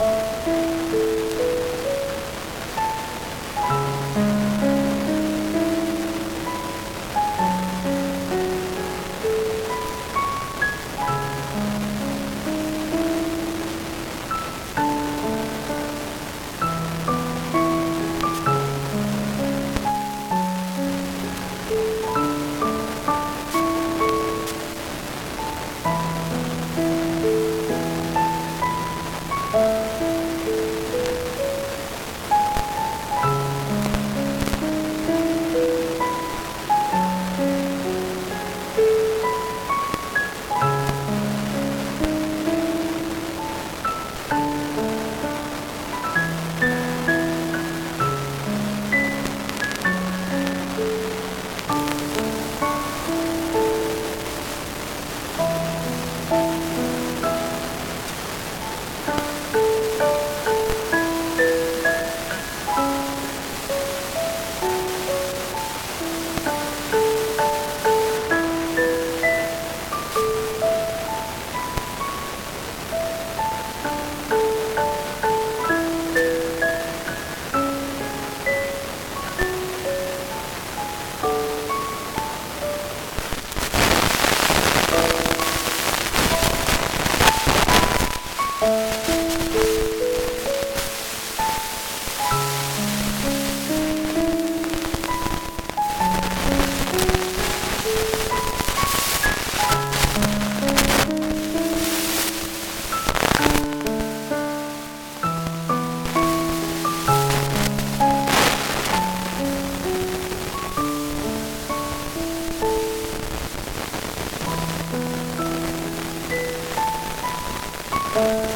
Bye. Thank